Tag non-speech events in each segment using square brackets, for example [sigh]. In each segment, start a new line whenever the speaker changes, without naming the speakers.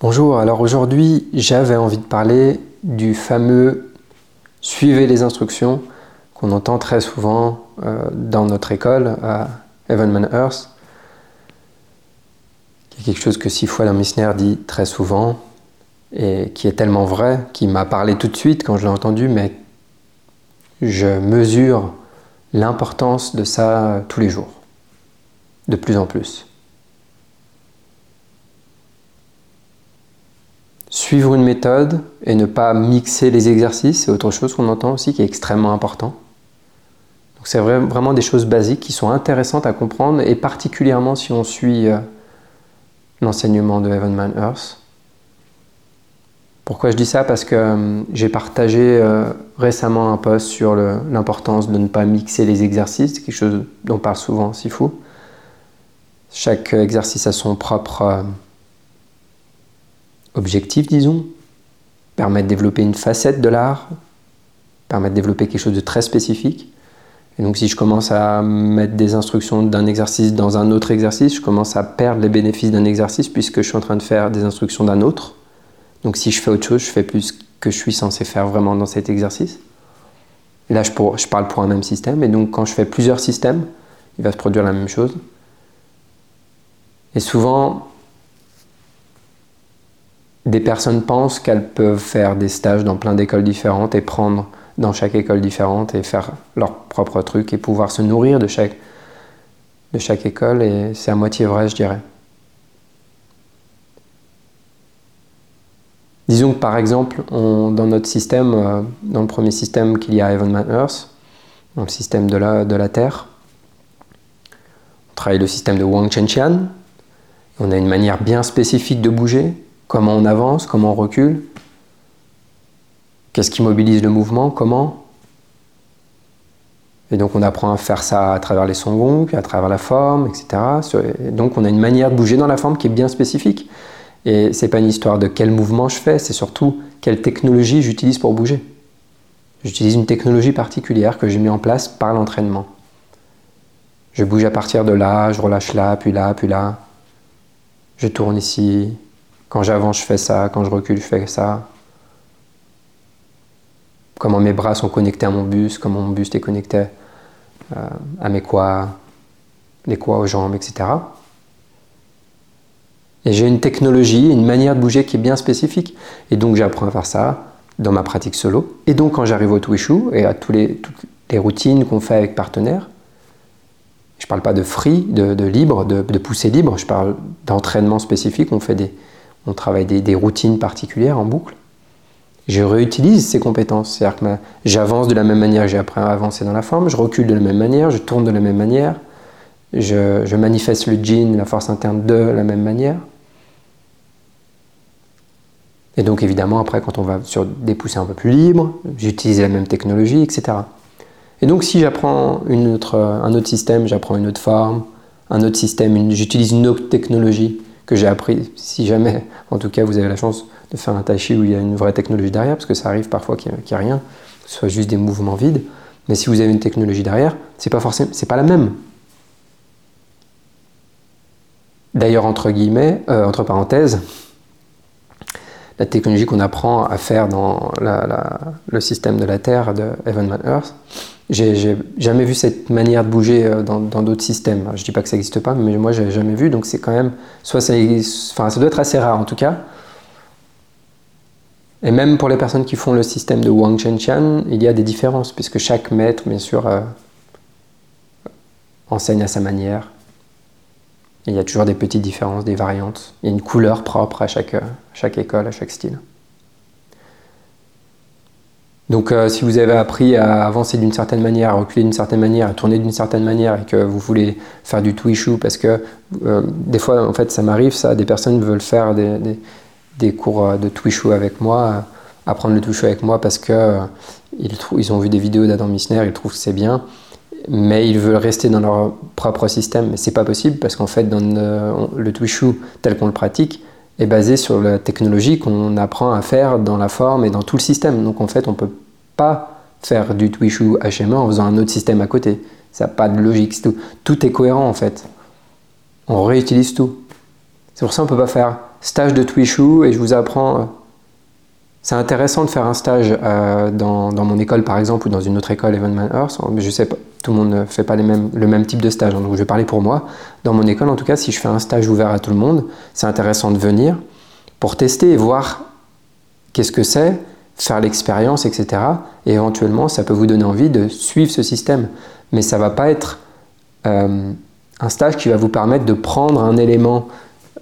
Bonjour, alors aujourd'hui j'avais envie de parler du fameux suivez les instructions qu'on entend très souvent euh, dans notre école à Evanman Earth, qui est quelque chose que Sifwa Misner dit très souvent et qui est tellement vrai, qui m'a parlé tout de suite quand je l'ai entendu, mais je mesure l'importance de ça tous les jours, de plus en plus. Suivre une méthode et ne pas mixer les exercices, c'est autre chose qu'on entend aussi qui est extrêmement important. Donc c'est vraiment des choses basiques qui sont intéressantes à comprendre et particulièrement si on suit euh, l'enseignement de Evanman Earth. Pourquoi je dis ça? Parce que euh, j'ai partagé euh, récemment un post sur l'importance de ne pas mixer les exercices, quelque chose dont on parle souvent Sifu. Chaque exercice a son propre objectif, disons, permet de développer une facette de l'art, permet de développer quelque chose de très spécifique. Et donc si je commence à mettre des instructions d'un exercice dans un autre exercice, je commence à perdre les bénéfices d'un exercice puisque je suis en train de faire des instructions d'un autre. Donc si je fais autre chose, je fais plus que je suis censé faire vraiment dans cet exercice. Là, je parle pour un même système. Et donc quand je fais plusieurs systèmes, il va se produire la même chose. Et souvent, des personnes pensent qu'elles peuvent faire des stages dans plein d'écoles différentes et prendre dans chaque école différente et faire leur propre truc et pouvoir se nourrir de chaque, de chaque école et c'est à moitié vrai je dirais. Disons que par exemple, dans notre système, euh, dans le premier système qu'il y a à Evan Earth, dans le système de la, de la Terre, on travaille le système de Wang Chenqian. On a une manière bien spécifique de bouger, Comment on avance, comment on recule Qu'est-ce qui mobilise le mouvement Comment Et donc on apprend à faire ça à travers les sons à travers la forme, etc. Et donc on a une manière de bouger dans la forme qui est bien spécifique. Et c'est pas une histoire de quel mouvement je fais, c'est surtout quelle technologie j'utilise pour bouger. J'utilise une technologie particulière que j'ai mis en place par l'entraînement. Je bouge à partir de là, je relâche là, puis là, puis là. Je tourne ici, quand j'avance, je fais ça. Quand je recule, je fais ça. Comment mes bras sont connectés à mon buste, comment mon buste est connecté euh, à mes quoi, les quoi aux jambes, etc. Et j'ai une technologie, une manière de bouger qui est bien spécifique. Et donc j'apprends à faire ça dans ma pratique solo. Et donc quand j'arrive au Twishu et à tous les, toutes les routines qu'on fait avec partenaires, je ne parle pas de free, de, libre, de, de poussée libre, je parle d'entraînement spécifique. On fait des, on travaille des, routines particulières en boucle. Je réutilise ces compétences, c'est-à-dire que j'avance de la même manière que j'ai appris à avancer dans la forme, je recule de la même manière, je tourne de la même manière, je, manifeste le jean, la force interne de la même manière. Et donc évidemment, après, quand on va sur des poussées un peu plus libres, j'utilise la même technologie, etc. Et donc si j'apprends un autre système, j'apprends une autre forme, un autre système, j'utilise une autre technologie, que j'ai appris, si jamais, en tout cas, vous avez la chance de faire un tai chi où il y a une vraie technologie derrière, parce que ça arrive parfois qu'il n'y a, rien, que ce soit juste des mouvements vides. Mais si vous avez une technologie derrière, c'est pas forcément, c'est pas la même. D'ailleurs, entre guillemets, euh, entre parenthèses, la technologie qu'on apprend à faire dans le système de la Terre de Evan Earth, j'ai jamais vu cette manière de bouger euh, dans d'autres systèmes. Je dis pas que ça n'existe pas, mais moi j'ai jamais vu, donc c'est quand même, soit ça, enfin, ça doit être assez rare en tout cas. Et même pour les personnes qui font le système de Wang Chan, il y a des différences, puisque chaque maître, bien sûr, euh, enseigne à sa manière. il y a toujours des petites différences, des variantes. Il y a une couleur propre à chaque, à chaque école, à chaque style. Donc euh, si vous avez appris à avancer d'une certaine manière, à reculer d'une certaine manière, à tourner d'une certaine manière et que vous voulez faire du twishu parce que euh, des fois en fait ça m'arrive ça, des personnes veulent faire des, cours euh, de twishu avec moi, apprendre le twishu avec moi parce que ils, ils, ont vu des vidéos d'Adam Missner, ils trouvent que c'est bien, mais ils veulent rester dans leur propre système. Mais c'est pas possible parce qu'en fait dans le, le tel qu'on le pratique, est basé sur la technologie qu'on apprend à faire dans la forme et dans tout le système. Donc en fait, on ne peut pas faire du Twishu HMA en faisant un autre système à côté. Ça n'a pas de logique. Tout. tout est cohérent en fait. On réutilise tout. C'est pour ça qu'on ne peut pas faire stage de Twishu et je vous apprends. C'est intéressant de faire un stage euh, dans, mon école par exemple ou dans une autre école Evenman Earth, je sais pas, tout le monde ne fait pas le même type de stage, hein, donc je vais parler pour moi. Dans mon école en tout cas, si je fais un stage ouvert à tout le monde, c'est intéressant de venir pour tester et voir qu'est-ce que c'est, faire l'expérience, etc. Et éventuellement, ça peut vous donner envie de suivre ce système. Mais ça ne va pas être euh, un stage qui va vous permettre de prendre un élément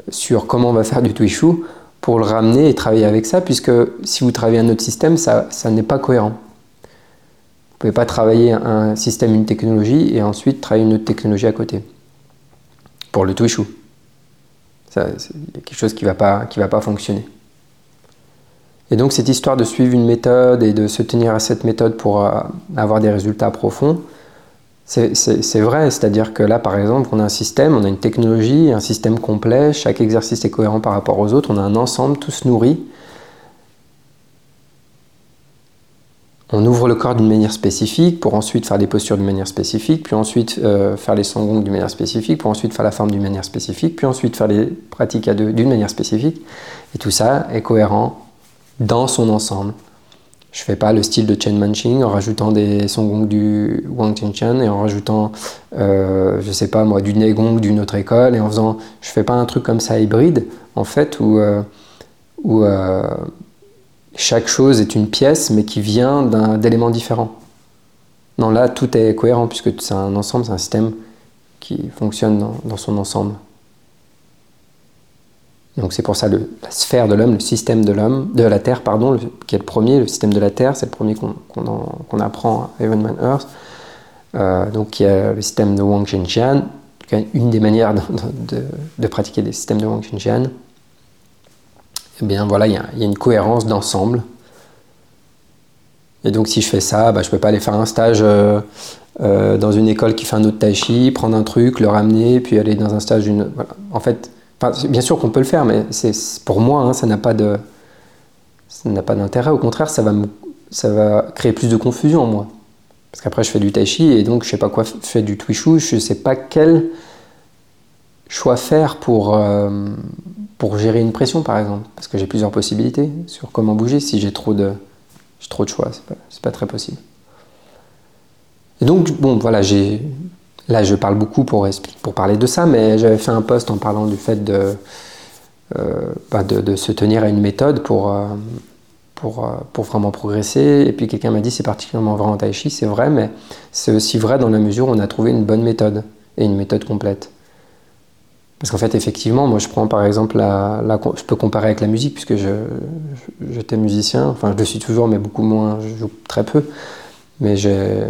sur comment on va faire du Twishu pour le ramener et travailler avec ça, puisque si vous travaillez un autre système, ça, ça n'est pas cohérent. Vous pouvez pas travailler un système, une technologie, et ensuite travailler une autre technologie à côté. Pour le Twishu. C'est quelque chose qui ne va, pas, va pas fonctionner. Et donc cette histoire de suivre une méthode et de se tenir à cette méthode pour euh, avoir des résultats profonds, c'est vrai, c'est-à-dire que là, par exemple, on a un système, on a une technologie, un système complet, chaque exercice est cohérent par rapport aux autres, on a un ensemble, tout se nourrit. On ouvre le corps d'une manière spécifique pour ensuite faire des postures d'une manière spécifique, puis ensuite euh, faire les sangongs d'une manière spécifique, pour ensuite faire la forme d'une manière spécifique, puis ensuite faire les pratiques à deux d'une manière spécifique. Et tout ça est cohérent dans son ensemble. Je fais pas le style de Chen Manching en rajoutant des Songgong du Wang Chen et en rajoutant, euh, je sais pas moi, du Negong d'une autre école et en faisant, je fais pas un truc comme ça hybride en fait où, euh, euh, chaque chose est une pièce mais qui vient d'éléments différents. Non, là tout est cohérent puisque c'est un ensemble, c'est un système qui fonctionne dans son ensemble. Donc c'est pour ça la sphère de l'homme, le système de l'homme, de la Terre, pardon, qui est le premier, le système de la Terre, c'est le premier qu'on apprend à Heaven Man Earth. Euh, donc il y a le système de Wang Zhenjian, une des manières de, pratiquer des systèmes de Wang Zhenjian. Eh bien voilà, il y, a, une cohérence d'ensemble. Et donc si je fais ça, bah, je ne peux pas aller faire un stage euh, euh, dans une école qui fait un autre tai chi, prendre un truc, le ramener, puis aller dans un stage d'une... Voilà. En fait, bien sûr qu'on peut le faire, mais pour moi, hein, ça n'a pas de, ça n'a pas d'intérêt. Au contraire, ça va me, ça va créer plus de confusion en moi. Parce qu'après, je fais du tai chi et donc je sais pas quoi, je fais du twishu, je sais pas quel choix faire pour euh, pour gérer une pression, par exemple, parce que j'ai plusieurs possibilités sur comment bouger. Si j'ai trop de, trop de choix, c'est pas, pas très possible. Et donc, bon, voilà, j'ai Là, je parle beaucoup pour, pour parler de ça, mais j'avais fait un post en parlant du fait de, euh, bah, de, se tenir à une méthode pour, euh, pour, euh, pour, vraiment progresser. Et puis quelqu'un m'a dit c'est particulièrement vrai en tai chi, c'est vrai, mais c'est aussi vrai dans la mesure où on a trouvé une bonne méthode et une méthode complète. Parce qu'en fait, effectivement, moi je prends par exemple, je peux comparer avec la musique, puisque j'étais musicien, enfin je le suis toujours, mais beaucoup moins, je joue très peu. Mais j'ai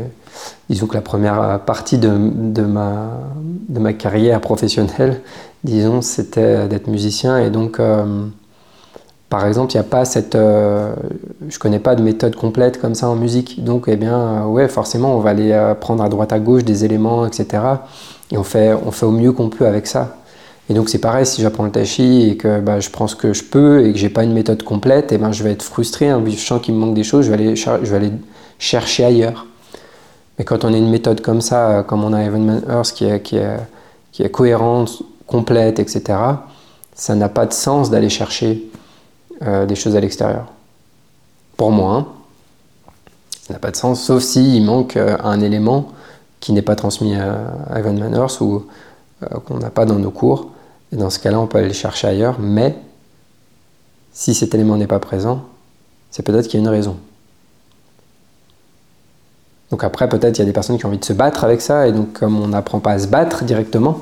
disons que la première partie de, ma, carrière professionnelle, disons, c'était d'être musicien. Et donc, euh, par exemple, il n'y a pas cette. Euh, je connais pas de méthode complète comme ça en musique. Donc, eh bien, euh, ouais, forcément, on va aller prendre à droite à gauche des éléments, etc. Et on fait, au mieux qu'on peut avec ça. Et donc, c'est pareil, si j'apprends le tai chi et que bah, je prends ce que je peux et que j'ai pas une méthode complète, et eh ben, je vais être frustré. Hein, je sens qu'il me manque des choses, je vais aller chercher ailleurs. Mais quand on a une méthode comme ça, euh, comme on a Evenman Earth qui est, qui, est, cohérente, complète, etc., ça n'a pas de sens d'aller chercher euh, des choses à l'extérieur. Pour moi, hein. ça n'a pas de sens, sauf s'il manque euh, un élément qui n'est pas transmis à, Evenman Earth ou qu'on n'a pas dans nos cours. Et dans ce cas-là, on peut aller le chercher ailleurs, mais si cet élément n'est pas présent, c'est peut-être qu'il y a une raison. Donc après, peut-être il y a des personnes qui ont envie de se battre avec ça, et donc comme on n'apprend pas à se battre directement,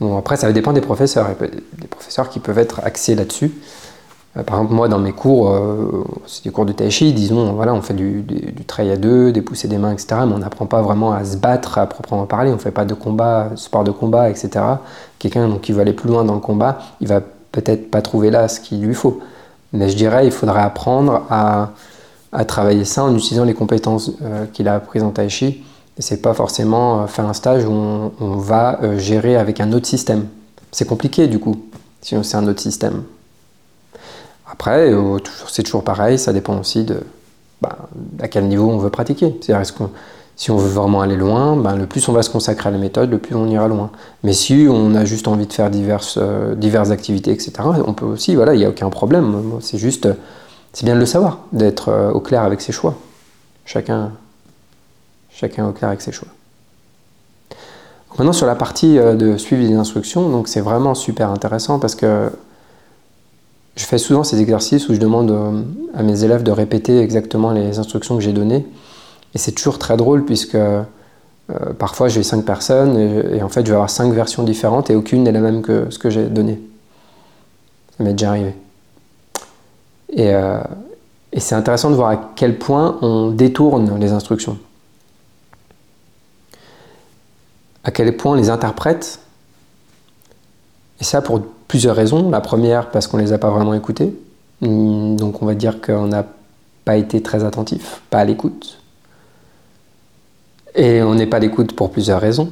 bon, après ça dépend des professeurs. Des professeurs qui peuvent être axés là-dessus. Euh, par exemple, moi dans mes cours, euh, c'est des cours de tai disons, voilà, on fait du, du, à deux, des poussées des mains, etc. Mais on n'apprend pas vraiment à se battre à proprement parler, on ne fait pas de combat, sport de combat, etc. Quelqu'un qui veut aller plus loin dans le combat, il va peut-être pas trouver là ce qu'il lui faut. Mais je dirais, il faudrait apprendre à à travailler ça en utilisant les compétences euh, qu'il a apprises en Tai Chi. Et c'est pas forcément euh, faire un stage où on, va euh, gérer avec un autre système. C'est compliqué du coup, si c'est un autre système. Après, c'est toujours pareil, ça dépend aussi de bah, à quel niveau on veut pratiquer. C'est-à-dire, Si on veut vraiment aller loin, ben, le plus on va se consacrer à la méthode, le plus on ira loin. Mais si on a juste envie de faire diverses, diverses activités, etc., on peut aussi, voilà, il n'y a aucun problème. C'est juste, c'est bien de le savoir, d'être euh, au clair avec ses choix. Chacun, chacun au clair avec ses choix. Maintenant sur la partie euh, de suivi des instructions, donc c'est vraiment super intéressant parce que je fais souvent ces exercices où je demande à mes élèves de répéter exactement les instructions que j'ai données. Et c'est toujours très drôle puisque euh, parfois j'ai cinq personnes et, en fait je vais avoir cinq versions différentes et aucune n'est la même que ce que j'ai donné. Ça m'est déjà arrivé. Et, euh, et c'est intéressant de voir à quel point on détourne les instructions. À quel point on les interprète. Et ça pour plusieurs raisons. La première, parce qu'on ne les a pas vraiment écoutées. Donc on va dire qu'on n'a pas été très attentif, pas à l'écoute. Et on n'est pas à l'écoute pour plusieurs raisons.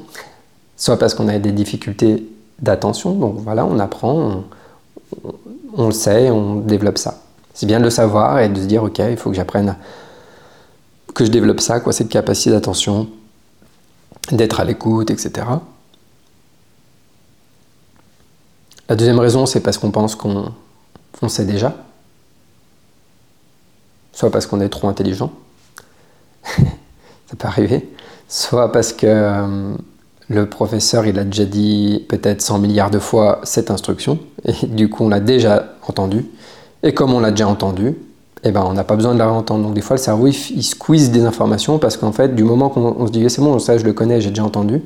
Soit parce qu'on a des difficultés d'attention, donc voilà, on apprend, on, le sait, on développe ça. C'est bien de le savoir et de se dire, ok, il faut que j'apprenne, que je développe ça, quoi, cette capacité d'attention, d'être à l'écoute, etc. La deuxième raison, c'est parce qu'on pense qu'on sait déjà. Soit parce qu'on est trop intelligent. [laughs] ça peut arriver soit parce que euh, le professeur il a déjà dit peut-être 100 milliards de fois cette instruction, et du coup on l'a déjà entendu, et comme on l'a déjà entendu, eh ben, on n'a pas besoin de la réentendre. Donc des fois le cerveau il, squeeze des informations parce qu'en fait du moment qu'on se dit c'est bon, ça je le connais, j'ai déjà entendu,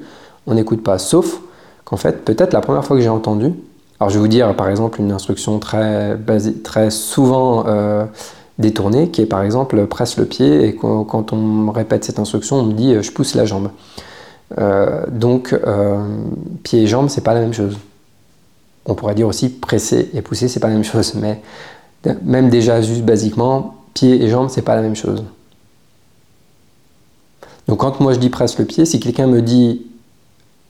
on n'écoute pas. Sauf qu'en fait peut-être la première fois que j'ai entendu, alors je vais vous dire par exemple une instruction très, très souvent... Euh, détourné, qui est par exemple presse le pied, et quand on me répète cette instruction, on me dit je pousse la jambe. Euh, donc euh, pied et jambe, c'est pas la même chose. On pourrait dire aussi presser et pousser, c'est pas la même chose, mais même déjà juste basiquement, pied et jambe, c'est pas la même chose. Donc quand moi je dis presse le pied, si quelqu'un me dit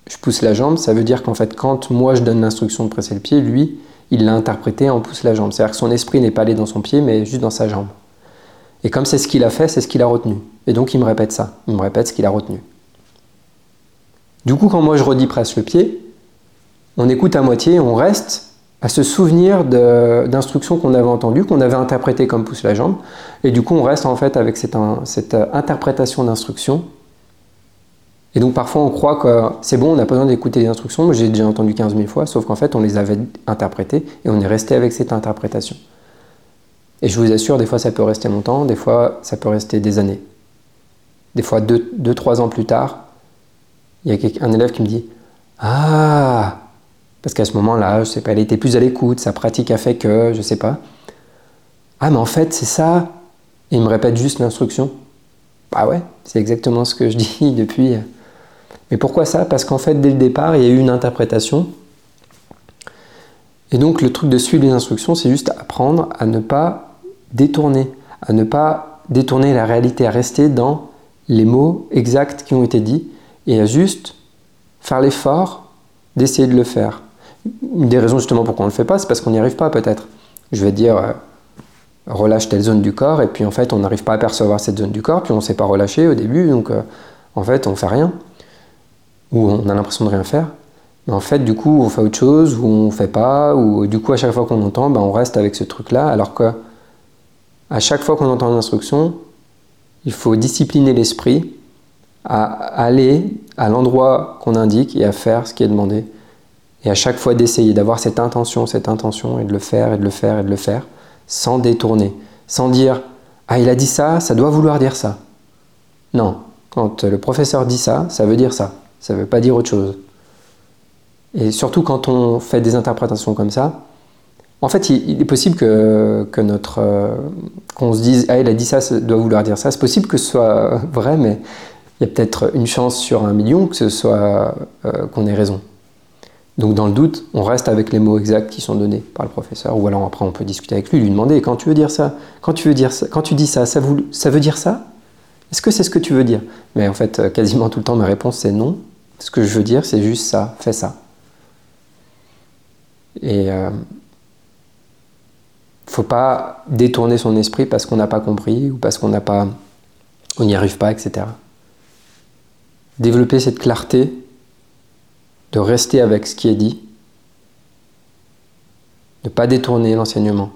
je pousse la jambe, ça veut dire qu'en fait quand moi je donne l'instruction de presser le pied, lui, il l'a interprété en pousse la jambe. C'est-à-dire que son esprit n'est pas allé dans son pied, mais juste dans sa jambe. Et comme c'est ce qu'il a fait, c'est ce qu'il a retenu. Et donc il me répète ça. Il me répète ce qu'il a retenu. Du coup, quand moi je redis presse le pied, on écoute à moitié, on reste à se souvenir d'instructions qu'on avait entendues, qu'on avait interprétées comme pousse la jambe. Et du coup, on reste en fait avec cette, cette interprétation d'instructions et donc parfois on croit que c'est bon, on n'a pas besoin d'écouter les instructions, j'ai déjà entendu 15 000 fois, sauf qu'en fait on les avait interprétées et on est resté avec cette interprétation. Et je vous assure, des fois ça peut rester longtemps, des fois ça peut rester des années. Des fois 2 trois ans plus tard, il y a un élève qui me dit Ah Parce qu'à ce moment-là, je sais pas, elle était plus à l'écoute, sa pratique a fait que, je sais pas. Ah mais en fait c'est ça Et il me répète juste l'instruction. Ah ouais, c'est exactement ce que je [laughs] dis depuis mais pourquoi ça? Parce qu'en fait, dès le départ, il y a eu une interprétation. Et donc, le truc de suivre les instructions, c'est juste apprendre à ne pas détourner, à ne pas détourner la réalité, à rester dans les mots exacts qui ont été dits et à juste faire l'effort d'essayer de le faire. Une des raisons justement pourquoi on ne le fait pas, c'est parce qu'on n'y arrive pas peut-être. Je vais dire, euh, relâche telle zone du corps, et puis en fait on n'arrive pas à percevoir cette zone du corps, puis on ne sait pas relâcher au début, donc euh, en fait on ne fait rien où on a l'impression de rien faire. Mais en fait, du coup, on fait autre chose, ou on fait pas, ou du coup, à chaque fois qu'on entend, ben, on reste avec ce truc-là, alors que à chaque fois qu'on entend une instruction, il faut discipliner l'esprit à aller à l'endroit qu'on indique et à faire ce qui est demandé. Et à chaque fois d'essayer d'avoir cette intention, cette intention, et de le faire, et de le faire, et de le faire, sans détourner, sans dire Ah, il a dit ça, ça doit vouloir dire ça. Non, quand le professeur dit ça, ça veut dire ça. Ça ne veut pas dire autre chose. Et surtout quand on fait des interprétations comme ça, en fait, il, est possible que, que notre euh, qu'on se dise ah il a dit ça, ça doit vouloir dire ça. C'est possible que ce soit vrai, mais il y a peut-être une chance sur un million que ce soit euh, qu'on ait raison. Donc dans le doute, on reste avec les mots exacts qui sont donnés par le professeur, ou alors après on peut discuter avec lui, lui demander quand tu veux dire ça, quand tu veux dire ça, quand tu dis ça, ça, veut dire ça? Est-ce que c'est ce que tu veux dire? Mais en fait, quasiment tout le temps, ma réponse c'est non. Ce que je veux dire, c'est juste ça, fais ça. Et euh, faut pas détourner son esprit parce qu'on n'a pas compris ou parce qu'on n'a pas, on n'y arrive pas, etc. développer cette clarté, de rester avec ce qui est dit, ne pas détourner l'enseignement.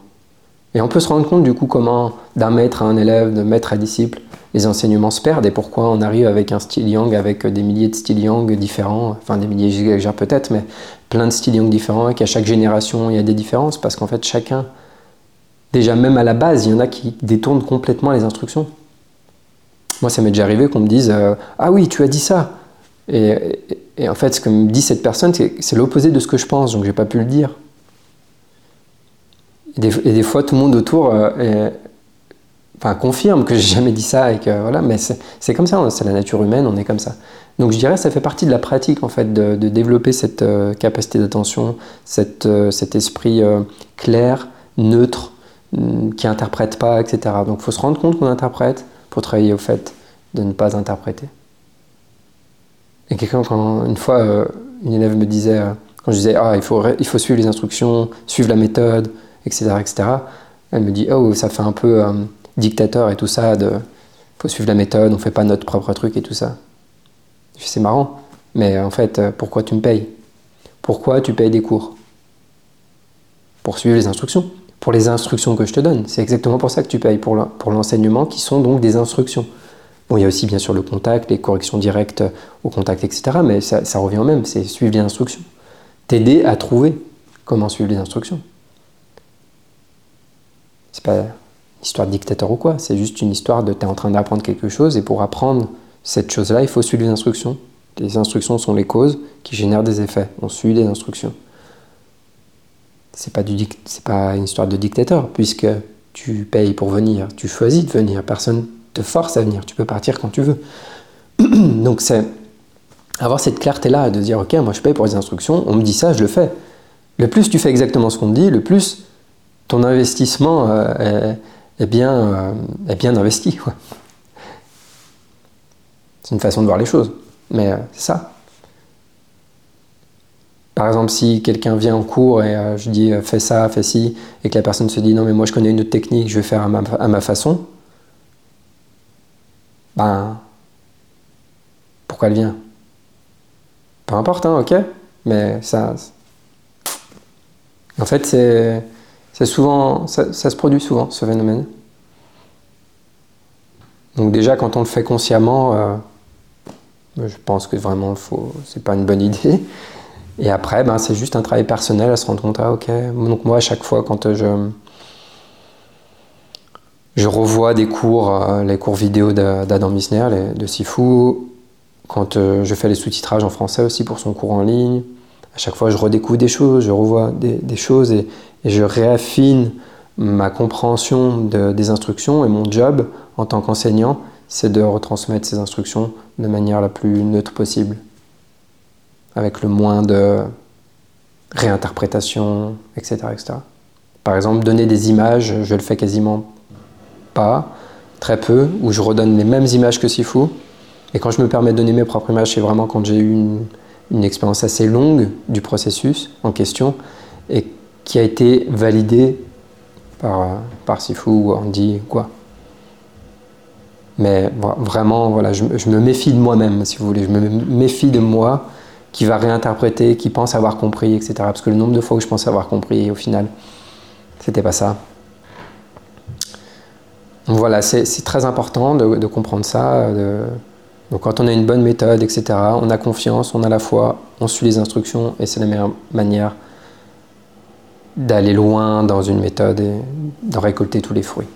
Et on peut se rendre compte du coup comment d'un maître à un élève, de maître à disciple, les enseignements se perdent et pourquoi on arrive avec un style yang, avec des milliers de styles yang différents, enfin des milliers, peut-être, mais plein de styles yang différents et qu'à chaque génération il y a des différences parce qu'en fait chacun, déjà même à la base, il y en a qui détournent complètement les instructions. Moi ça m'est déjà arrivé qu'on me dise euh, Ah oui, tu as dit ça et, en fait ce que me dit cette personne, c'est l'opposé de ce que je pense, donc j'ai pas pu le dire. Et des, fois tout le monde autour euh, confirme que j'ai jamais dit ça et que voilà, mais c'est comme ça, c'est la nature humaine, on est comme ça. Donc je dirais ça fait partie de la pratique en fait de, développer cette euh, capacité d'attention, euh, cet esprit clair, neutre, mm, qui interprète pas, etc. Donc il faut se rendre compte qu'on interprète pour travailler au fait de ne pas interpréter. Et quelqu'un, quand une fois, une élève me disait, quand je disais ah il faut il faut suivre les instructions, suivre la méthode, etc., etc. Elle me dit oh ça fait un peu dictateur et tout ça, de faut suivre la méthode, on fait pas notre propre truc et tout ça. C'est marrant, mais en fait, euh, pourquoi tu me payes? Pourquoi tu payes des cours? Pour suivre les instructions. Pour les instructions que je te donne. C'est exactement pour ça que tu payes, pour l'enseignement, qui sont donc des instructions. Bon, il y a aussi bien sûr le contact, les corrections directes au contact, etc. Mais ça, revient au même, c'est suivre les instructions. T'aider à trouver comment suivre les instructions. C'est pas histoire de dictateur ou quoi, c'est juste une histoire de tu es en train d'apprendre quelque chose et pour apprendre cette chose-là, il faut suivre les instructions. Les instructions sont les causes qui génèrent des effets. On suit les instructions. C'est pas, pas une histoire de dictateur, puisque tu payes pour venir, tu choisis de venir, personne force à venir, tu peux partir quand tu veux. [clears throat] Donc c'est avoir cette clarté-là, de dire, ok, moi je paye pour les instructions, on me dit ça, je le fais. Le plus tu fais exactement ce qu'on te dit, le plus ton investissement euh, est bien, euh, est bien investi. C'est une façon de voir les choses, mais euh, c'est ça. Par exemple, si quelqu'un vient en cours et je dis fais ça, fais ci, et que la personne se dit non mais moi je connais une autre technique, je vais faire à ma façon, ben pourquoi elle vient? Peu importe, hein, ok, mais ça, en fait c'est souvent, ça, se produit souvent, ce phénomène. Donc déjà, quand on le fait consciemment, euh, je pense que vraiment, faut, c'est pas une bonne idée. Et après, ben, c'est juste un travail personnel à se rendre compte, ah ok, donc moi, à chaque fois, quand je, je revois des cours, euh, les cours vidéo d'Adam Misner, de Sifu, quand euh, je fais les sous-titrages en français aussi pour son cours en ligne, à chaque fois, je redécouvre des choses, je revois des, choses et, je réaffine ma compréhension des instructions et mon job en tant qu'enseignant, c'est de retransmettre ces instructions de manière la plus neutre possible, avec le moins de réinterprétation, etc., etc. Par exemple, donner des images, je le fais quasiment très peu, où je redonne les mêmes images que Sifu. Et quand je me permets de donner mes propres images, c'est vraiment quand j'ai eu une, expérience assez longue du processus en question et qui a été validé par, par Sifu ou Andy, quoi. Mais vraiment, voilà, je, me méfie de moi-même, si vous voulez. Je me méfie de moi qui va réinterpréter, qui pense avoir compris, etc. Parce que le nombre de fois où je pense avoir compris, au final, c'était pas ça. Voilà, c'est très important de, comprendre ça. quand on a une bonne méthode, etc., on a confiance, on a la foi, on suit les instructions et c'est la meilleure manière d'aller loin dans une méthode et d'en récolter tous les fruits.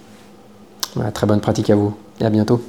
très bonne pratique à vous et à bientôt.